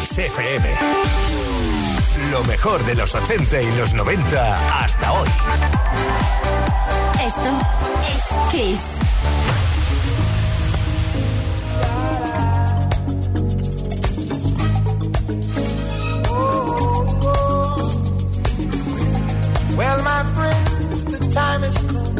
Kiss FM. Lo mejor de los 80 y los 90 hasta hoy. Esto es Kiss. Well, my friends, the time has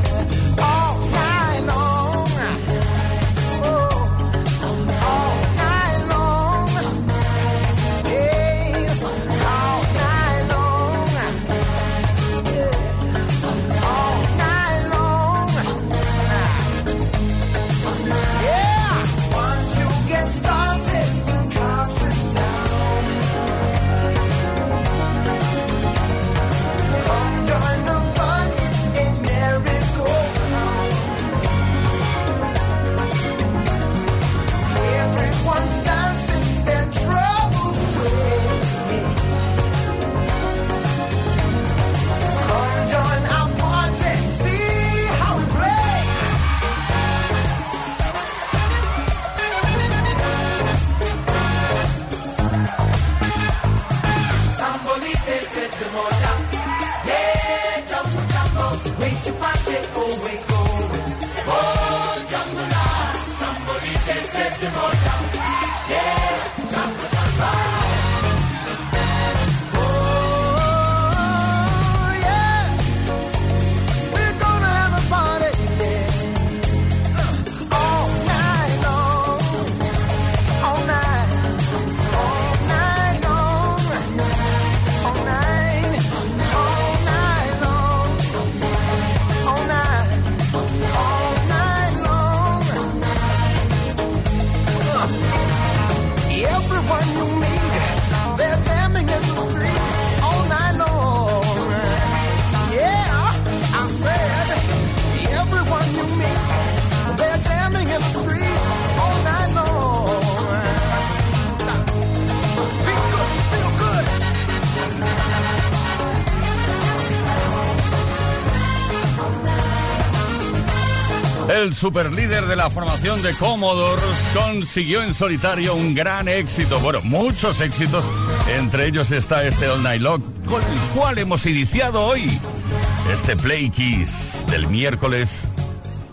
testimony. Superlíder de la formación de Commodores consiguió en solitario un gran éxito, bueno, muchos éxitos, entre ellos está este All Night Long, con el cual hemos iniciado hoy este Play Kiss del miércoles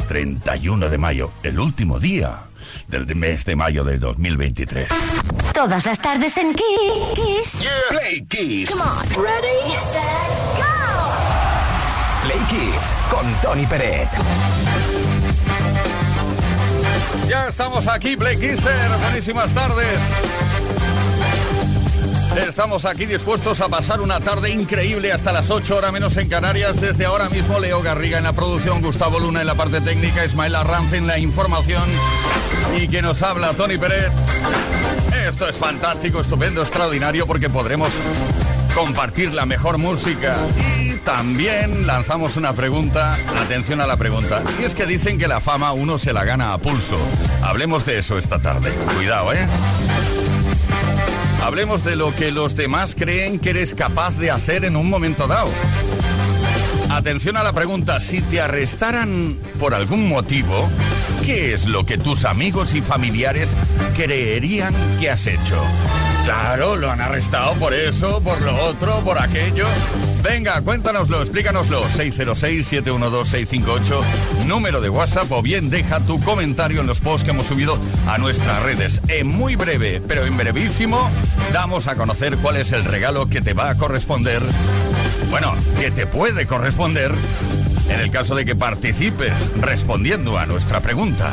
31 de mayo, el último día del mes de mayo del 2023. Todas las tardes en Kiss. Play Kiss. Come on. Ready, set, go. Play Kiss con Tony Peret. Ya estamos aquí, Play Kisser, buenísimas tardes. Estamos aquí dispuestos a pasar una tarde increíble hasta las 8 horas menos en Canarias. Desde ahora mismo Leo Garriga en la producción, Gustavo Luna en la parte técnica, Ismael Arranz en la información y que nos habla Tony Pérez. Esto es fantástico, estupendo, extraordinario porque podremos compartir la mejor música también lanzamos una pregunta, atención a la pregunta, y es que dicen que la fama uno se la gana a pulso. Hablemos de eso esta tarde. Cuidado, ¿eh? Hablemos de lo que los demás creen que eres capaz de hacer en un momento dado. Atención a la pregunta, si te arrestaran por algún motivo, ¿qué es lo que tus amigos y familiares creerían que has hecho? Claro, lo han arrestado por eso, por lo otro, por aquello. Venga, cuéntanoslo, explícanoslo. 606-712-658, número de WhatsApp o bien deja tu comentario en los posts que hemos subido a nuestras redes. En muy breve, pero en brevísimo, damos a conocer cuál es el regalo que te va a corresponder. Bueno, que te puede corresponder en el caso de que participes respondiendo a nuestra pregunta.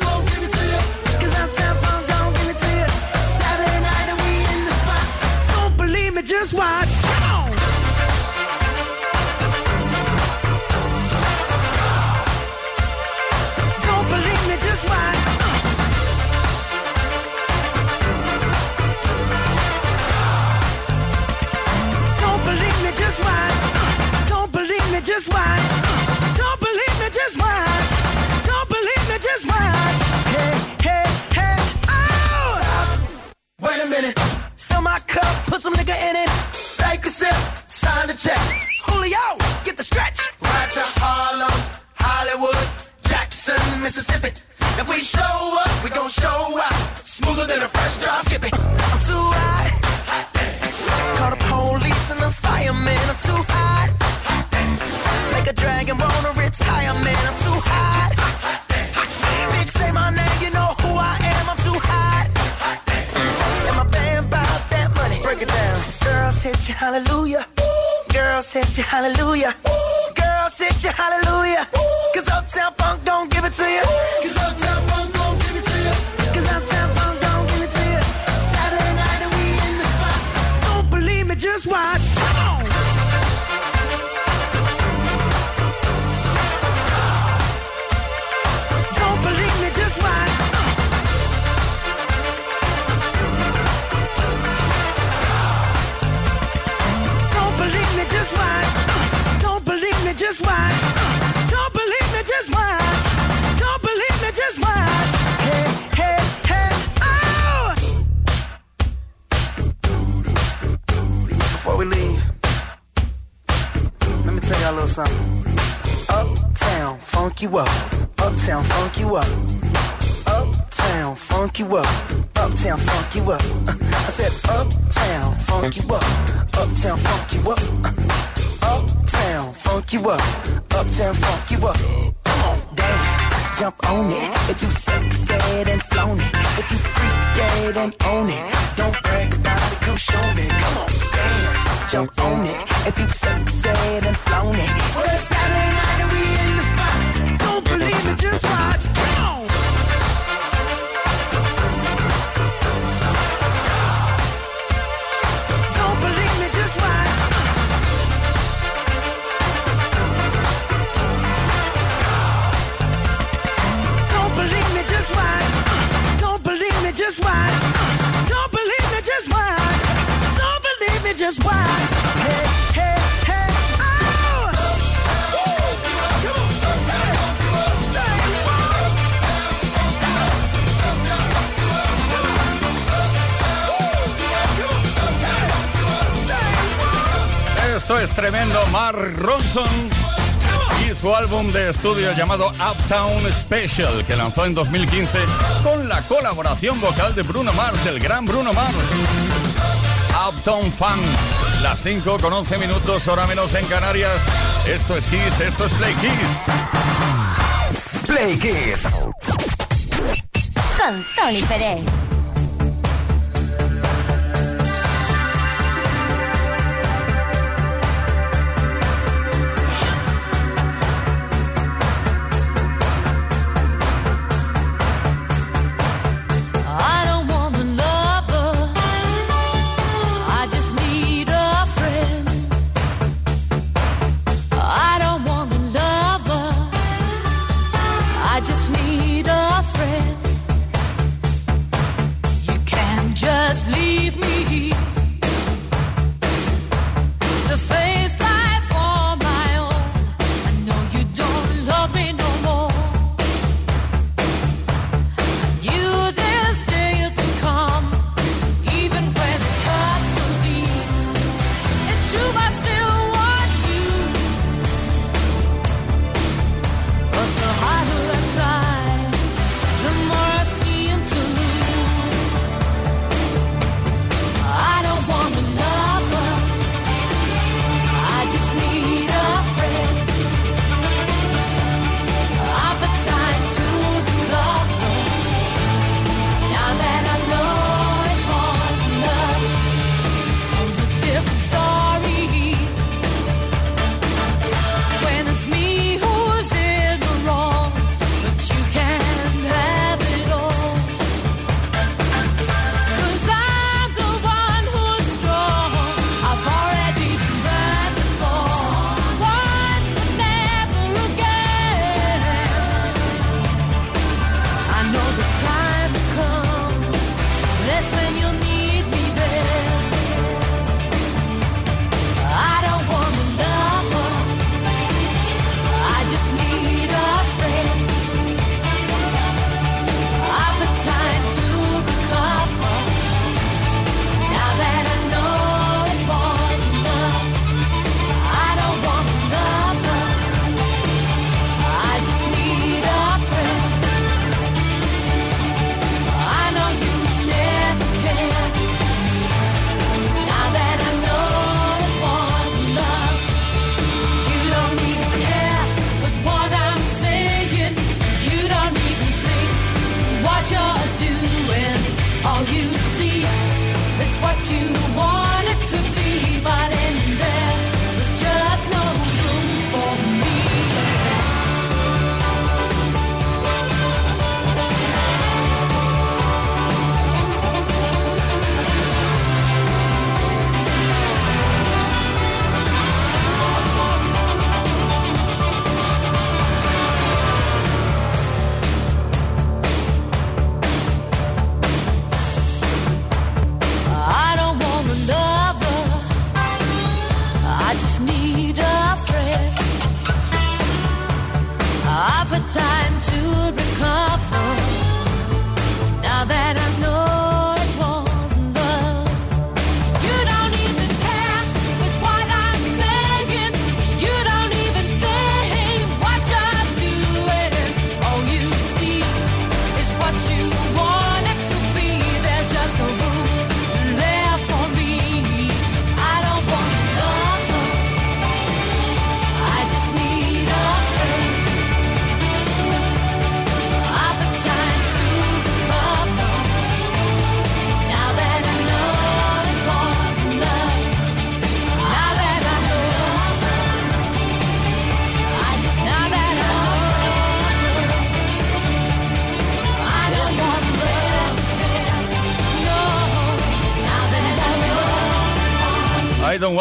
a little something. Uptown, funk you up. Uptown, funk you up. Uptown, funk you up. Uptown, funk you up. Uh, I said, Uptown, funk you up. Uptown, funk you up. Uh, Uptown, funk you up. Uptown, funk you up. Jump on it. If you sexed and flown it. If you freak dead and own it. Don't brag about it, come show me. Come on, dance, jump on it. If you sexed and flown it. Well, it's Saturday night and we in the spot. Don't believe me, just watch. Come on. Just watch. Esto es tremendo. Mark Ronson y su álbum de estudio llamado Uptown Special, que lanzó en 2015 con la colaboración vocal de Bruno Mars, el gran Bruno Mars. Uptown Funk. Las 5 con 11 minutos, hora menos en Canarias. Esto es Kiss, esto es Play Kiss. Play Kiss. Con Tony Pérez.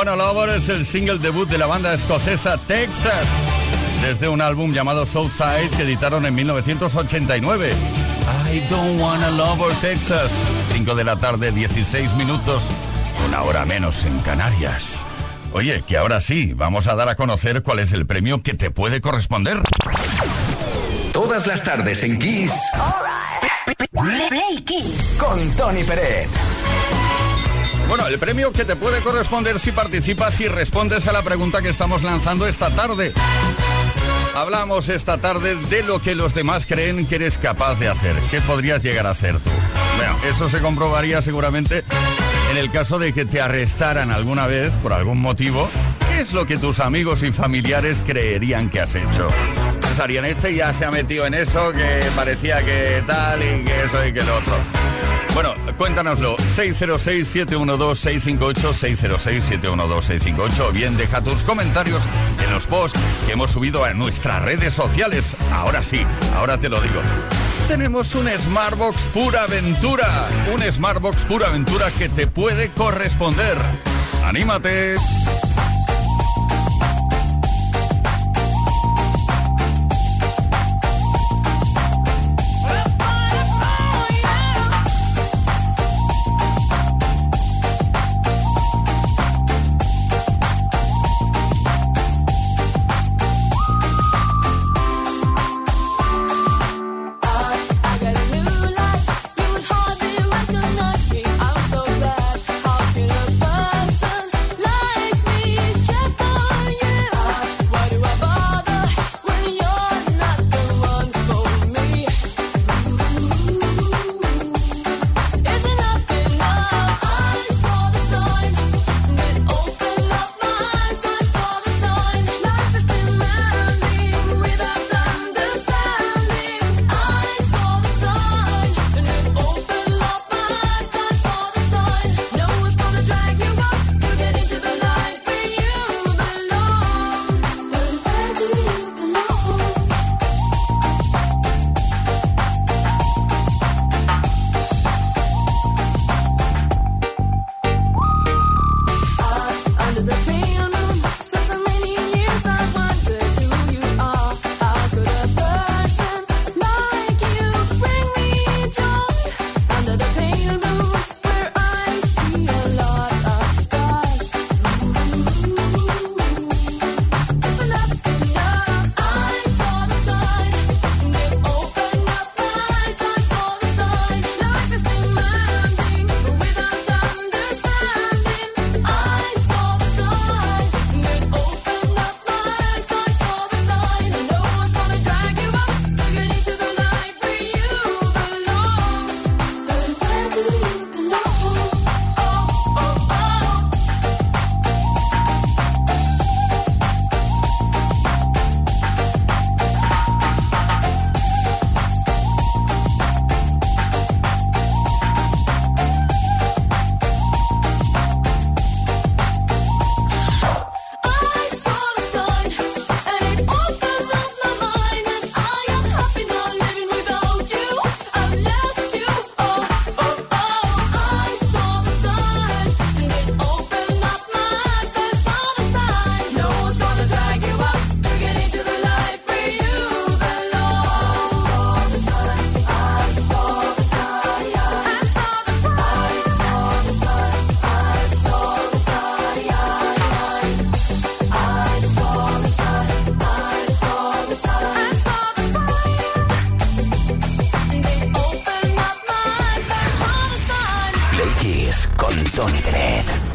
Wanna Lover es el single debut de la banda escocesa Texas, desde un álbum llamado Southside que editaron en 1989. I Don't Wanna Lover Texas, 5 de la tarde, 16 minutos, una hora menos en Canarias. Oye, que ahora sí, vamos a dar a conocer cuál es el premio que te puede corresponder. Todas las tardes en Kiss Play Kiss. con Tony Pérez. Bueno, el premio que te puede corresponder si participas y respondes a la pregunta que estamos lanzando esta tarde. Hablamos esta tarde de lo que los demás creen que eres capaz de hacer. ¿Qué podrías llegar a hacer tú? Bueno, eso se comprobaría seguramente en el caso de que te arrestaran alguna vez por algún motivo. ¿Qué es lo que tus amigos y familiares creerían que has hecho? Pensarían, este ya se ha metido en eso, que parecía que tal y que eso y que lo otro. Bueno, cuéntanoslo. 606-712-658, 606-712-658. Bien, deja tus comentarios en los posts que hemos subido a nuestras redes sociales. Ahora sí, ahora te lo digo tenemos un Smartbox Pura Aventura. Un Smartbox Pura Aventura que te puede corresponder. ¡Anímate! 見てね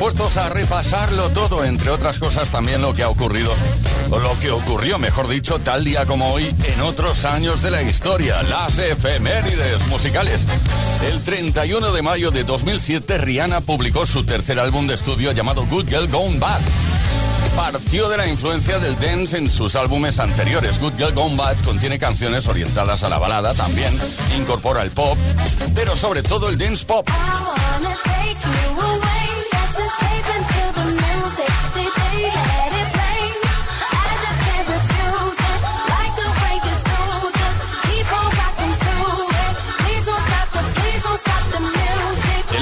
dispuestos a repasarlo todo, entre otras cosas también lo que ha ocurrido, o lo que ocurrió, mejor dicho, tal día como hoy en otros años de la historia, las efemérides musicales. El 31 de mayo de 2007, Rihanna publicó su tercer álbum de estudio llamado Good Girl Gone Bad partió de la influencia del dance en sus álbumes anteriores. Good Girl Gone Bad contiene canciones orientadas a la balada también, incorpora el pop, pero sobre todo el dance pop.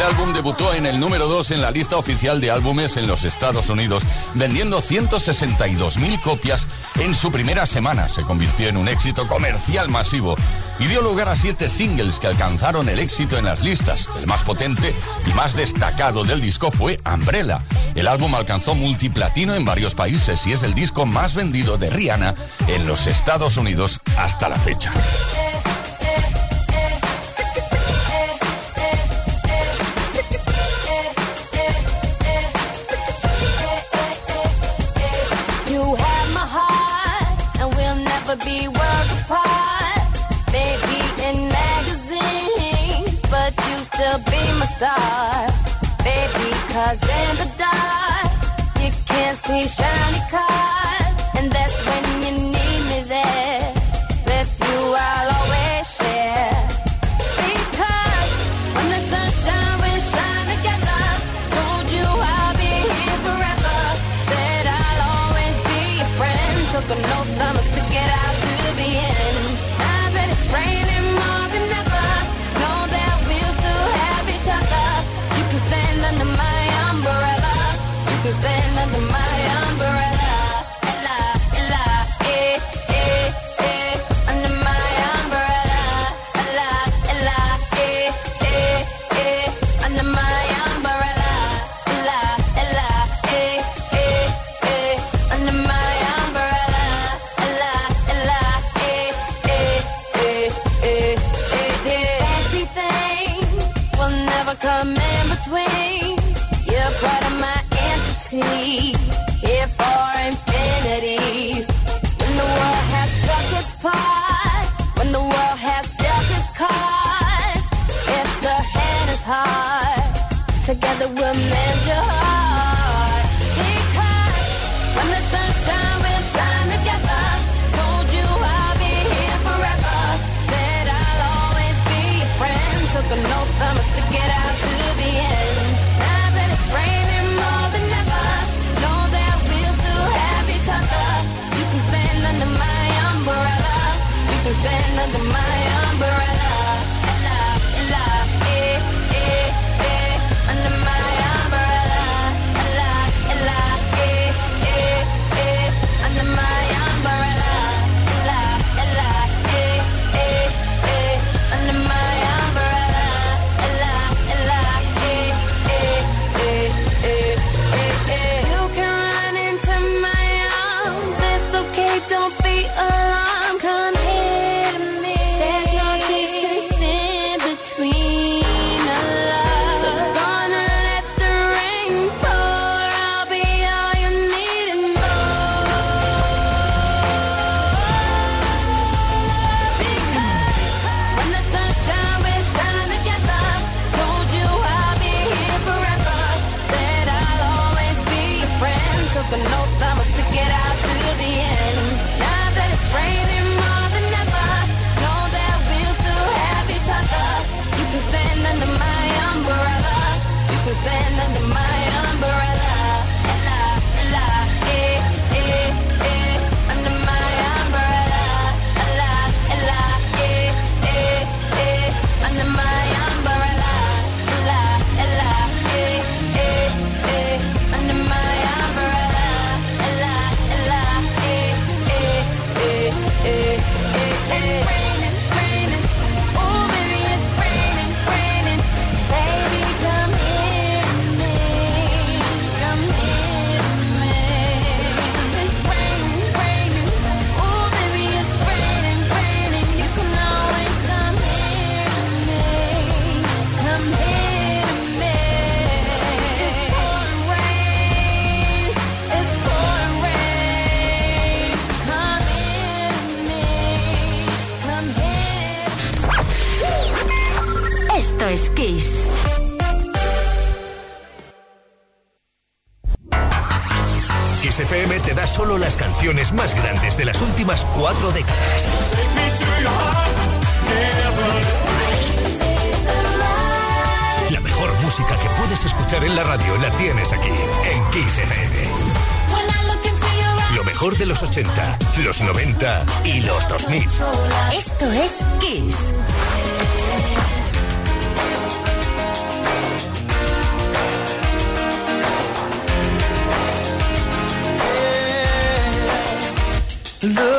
Álbum debutó en el número 2 en la lista oficial de álbumes en los Estados Unidos, vendiendo 162.000 copias en su primera semana. Se convirtió en un éxito comercial masivo y dio lugar a siete singles que alcanzaron el éxito en las listas. El más potente y más destacado del disco fue Umbrella. El álbum alcanzó multiplatino en varios países y es el disco más vendido de Rihanna en los Estados Unidos hasta la fecha. Still be my star. Baby, cause in the dark, you can't see shiny cars. And that's when you need me there. With you, I'll always share. Because when the sunshine, we shine together. Told you I'll be here forever. Said I'll always be your friend. Took an oath, I'ma stick it out to the end. Never come in between. You're part of my entity. Here for infinity. When the world has took its part, when the world has dealt its cards, if the hand is hard, together we'll mend your heart. Because when the sunshine will shine together, told you I'll be here forever. Said I'll always be your friend. Took an oath, under my umbrella Look.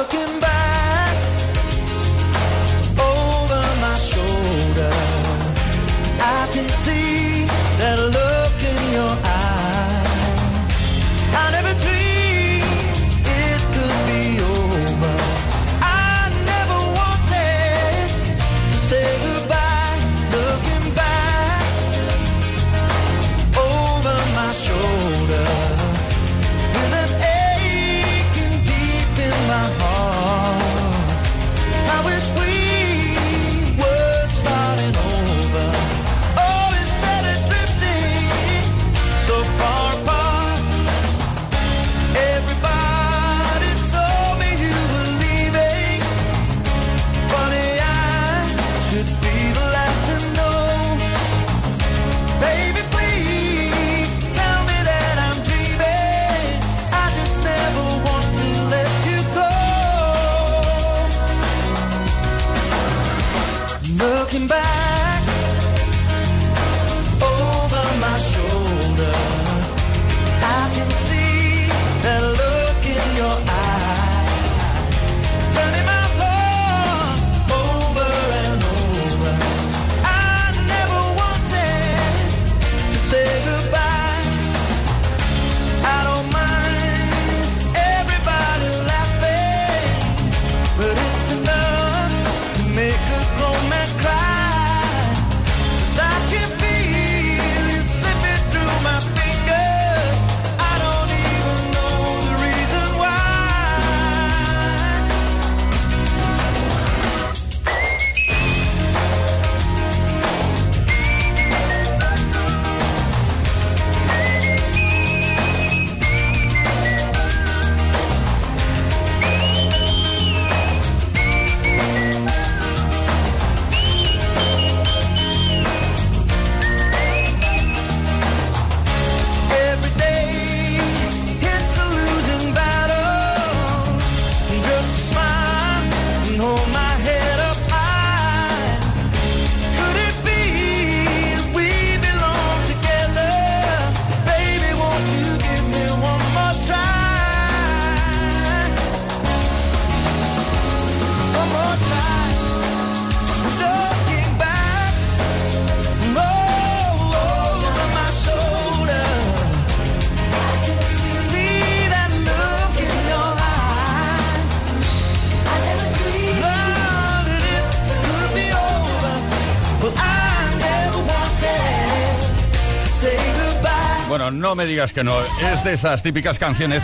no me digas que no. Es de esas típicas canciones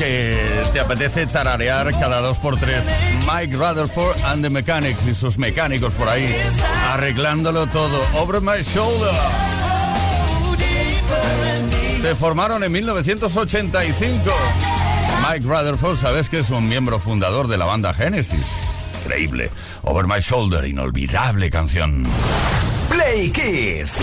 que te apetece tararear cada dos por tres. Mike Rutherford and the Mechanics y sus mecánicos por ahí, arreglándolo todo. Over my shoulder. Se formaron en 1985. Mike Rutherford, sabes que es un miembro fundador de la banda Genesis. Increíble. Over My Shoulder, inolvidable canción. Play Kiss.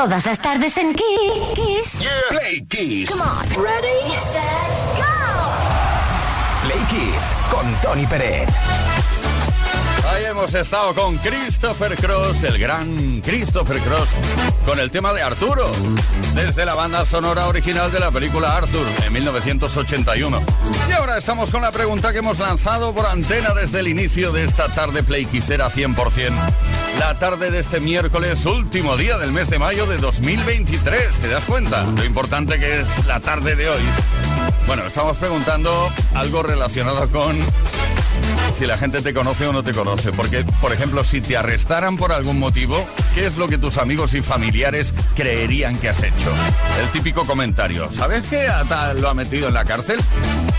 Todas las tardes en Kiss. Play Kiss. Come on. Ready, set, go. Play Kiss con Tony Pérez. Ahí hemos estado con Christopher Cross, el gran Christopher Cross, con el tema de Arturo, desde la banda sonora original de la película Arthur en 1981. Ahora estamos con la pregunta que hemos lanzado por antena desde el inicio de esta tarde Play Quisera 100%. La tarde de este miércoles, último día del mes de mayo de 2023. ¿Te das cuenta? Lo importante que es la tarde de hoy. Bueno, estamos preguntando algo relacionado con si la gente te conoce o no te conoce. Porque, por ejemplo, si te arrestaran por algún motivo, ¿qué es lo que tus amigos y familiares creerían que has hecho? El típico comentario, ¿sabes que a tal lo ha metido en la cárcel?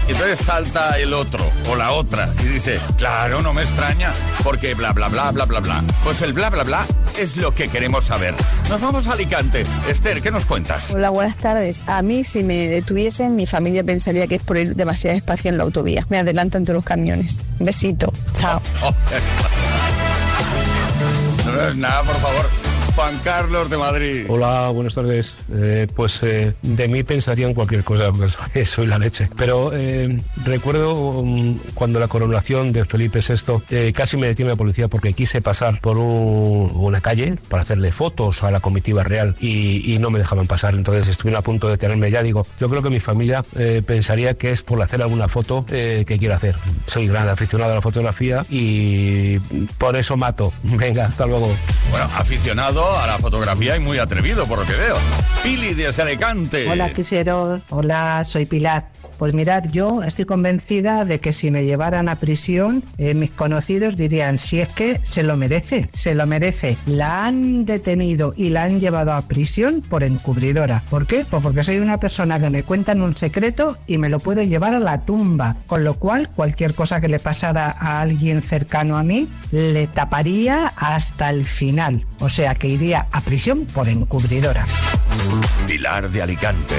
Y entonces salta el otro o la otra y dice, claro, no me extraña, porque bla, bla, bla, bla, bla, bla. Pues el bla, bla, bla es lo que queremos saber. Nos vamos a Alicante. Esther, ¿qué nos cuentas? Hola, buenas tardes. A mí, si me detuviesen, mi familia pensaría que es por ir demasiado espacio en la autovía. Me adelantan todos los camiones. Besito. Chao. Oh, no, no es nada, por favor. Juan Carlos de Madrid. Hola, buenas tardes. Eh, pues eh, de mí pensarían cualquier cosa, porque soy la leche. Pero eh, recuerdo um, cuando la coronación de Felipe VI eh, casi me detiene la policía porque quise pasar por un- una calle para hacerle fotos a la comitiva real y, y no me dejaban pasar. Entonces estuvieron a punto de tenerme ya. Digo, yo creo que mi familia eh, pensaría que es por hacer alguna foto eh, que quiero hacer. Soy gran aficionado a la fotografía y por eso mato. Venga, hasta luego. Bueno, aficionado a la fotografía y muy atrevido, por lo que veo. Pili desde Alicante. Hola, quisieros. Hola, soy Pilar. Pues mirad, yo estoy convencida de que si me llevaran a prisión, eh, mis conocidos dirían, si es que se lo merece, se lo merece. La han detenido y la han llevado a prisión por encubridora. ¿Por qué? Pues porque soy una persona que me cuentan un secreto y me lo puedo llevar a la tumba. Con lo cual, cualquier cosa que le pasara a alguien cercano a mí, le taparía hasta el final. O sea que iría a prisión por encubridora. Pilar de Alicante.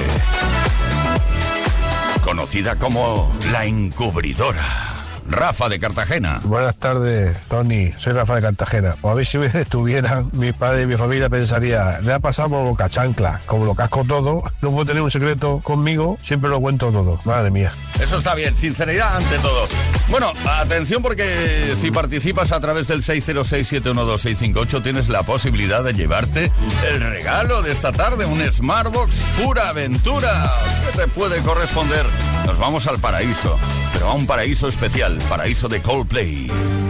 Conocida como la encubridora. Rafa de Cartagena. Buenas tardes, Tony. Soy Rafa de Cartagena. O a ver si me detuvieran, mi padre y mi familia pensaría, le ha pasado por boca chancla. Como lo casco todo, no puedo tener un secreto conmigo, siempre lo cuento todo. Madre mía. Eso está bien, sinceridad ante todo. Bueno, atención porque si participas a través del 606-712-658 tienes la posibilidad de llevarte el regalo de esta tarde, un Smartbox pura aventura. ¿Qué te puede corresponder? Nos vamos al paraíso, pero a un paraíso especial, paraíso de Coldplay.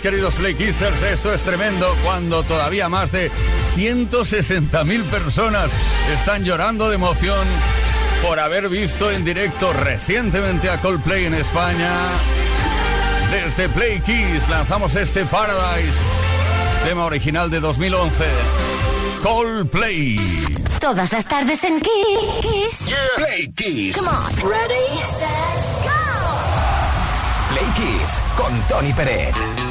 queridos Playkissers, Esto es tremendo cuando todavía más de 160.000 personas están llorando de emoción por haber visto en directo recientemente a Coldplay en España. Desde Play Kiss lanzamos este Paradise, tema original de 2011. Coldplay. Todas las tardes en Kiss. Yeah. Come on. Ready. Play Kiss con Tony Pérez.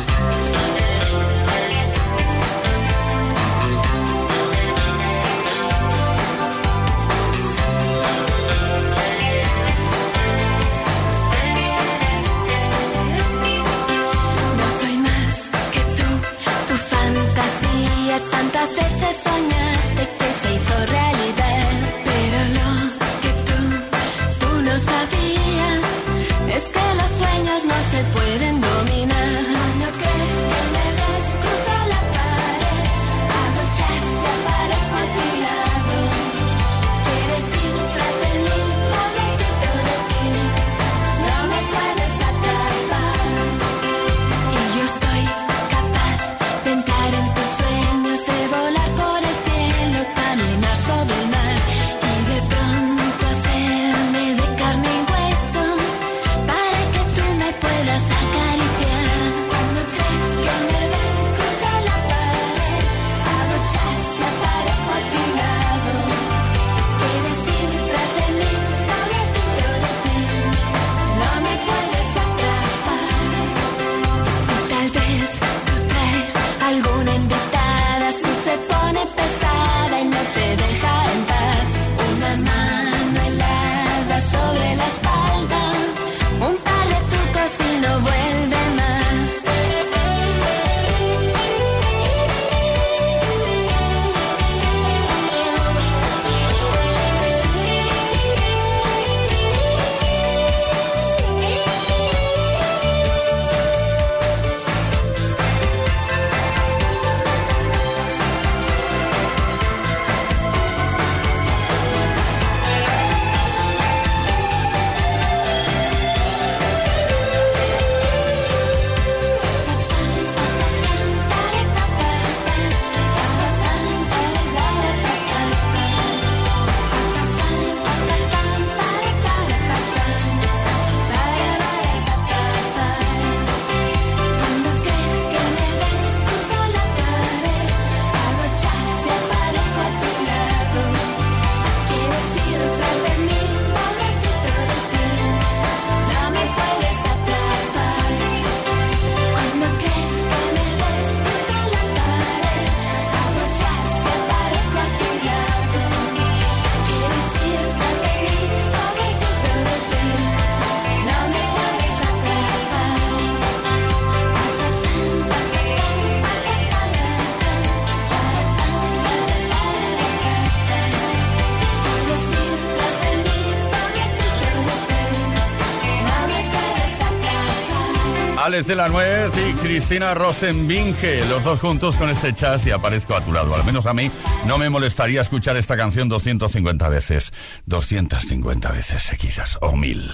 Alex de la Nuez y Cristina Rosenbinge, los dos juntos con este chas y aparezco a tu lado. Al menos a mí no me molestaría escuchar esta canción 250 veces, 250 veces quizás, o mil.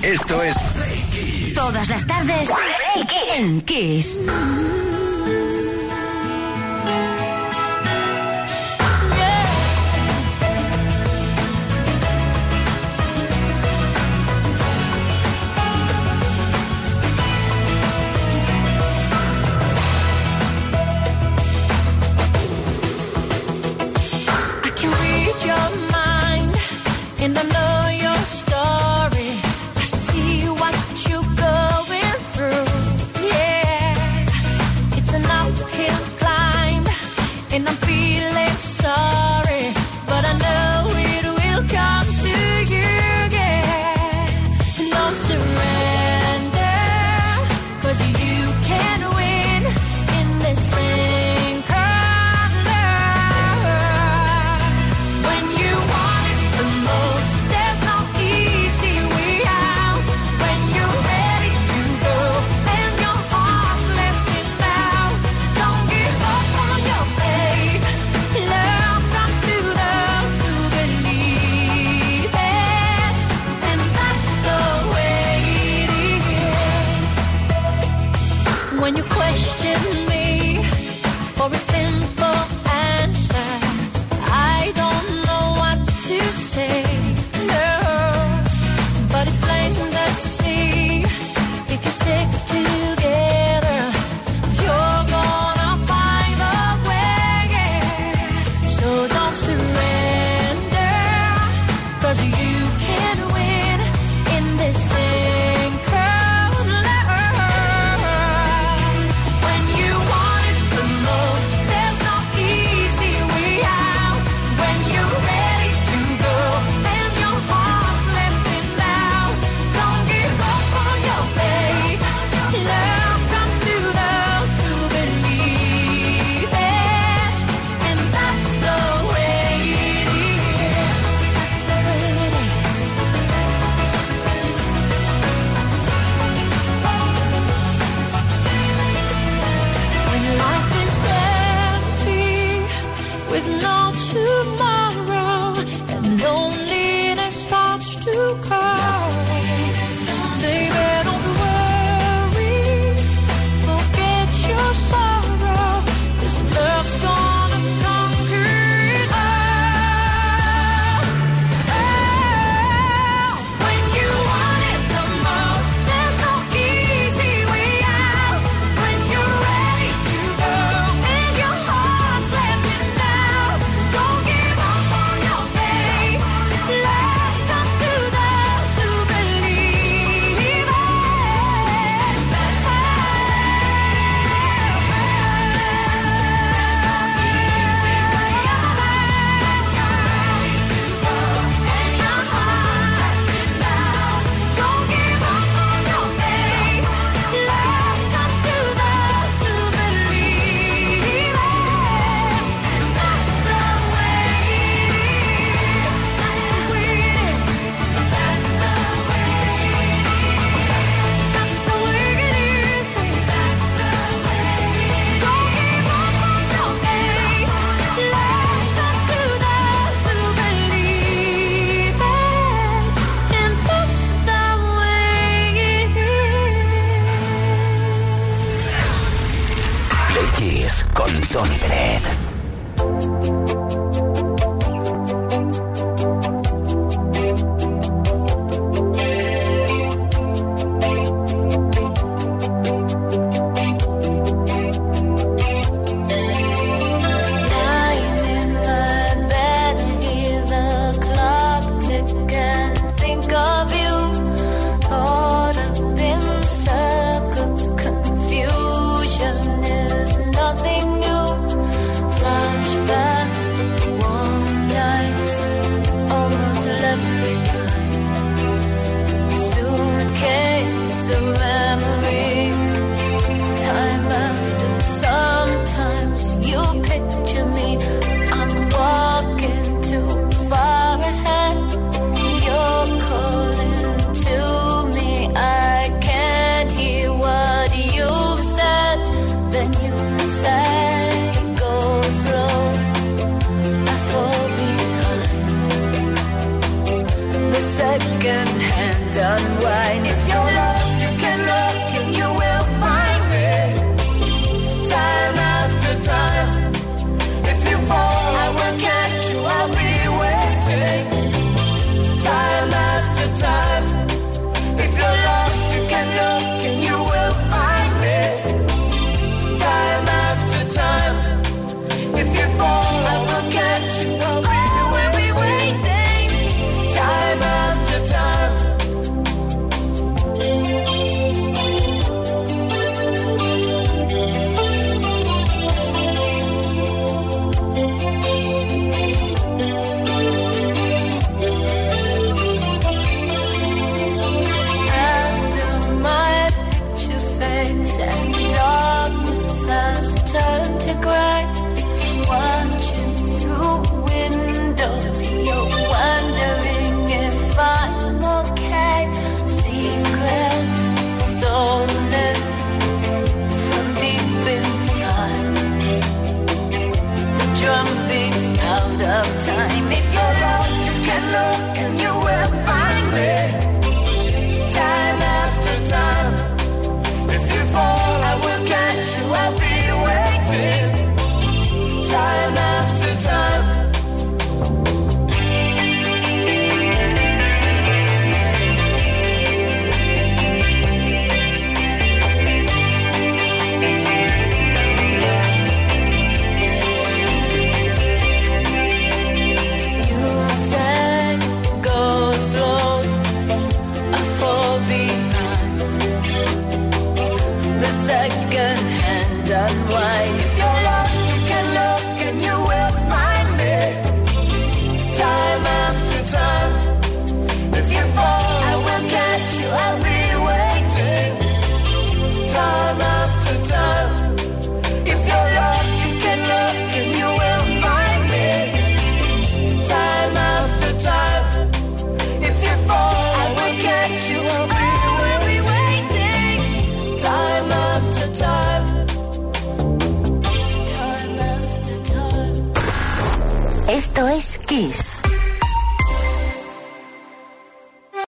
Esto es Todas las tardes en Kiss.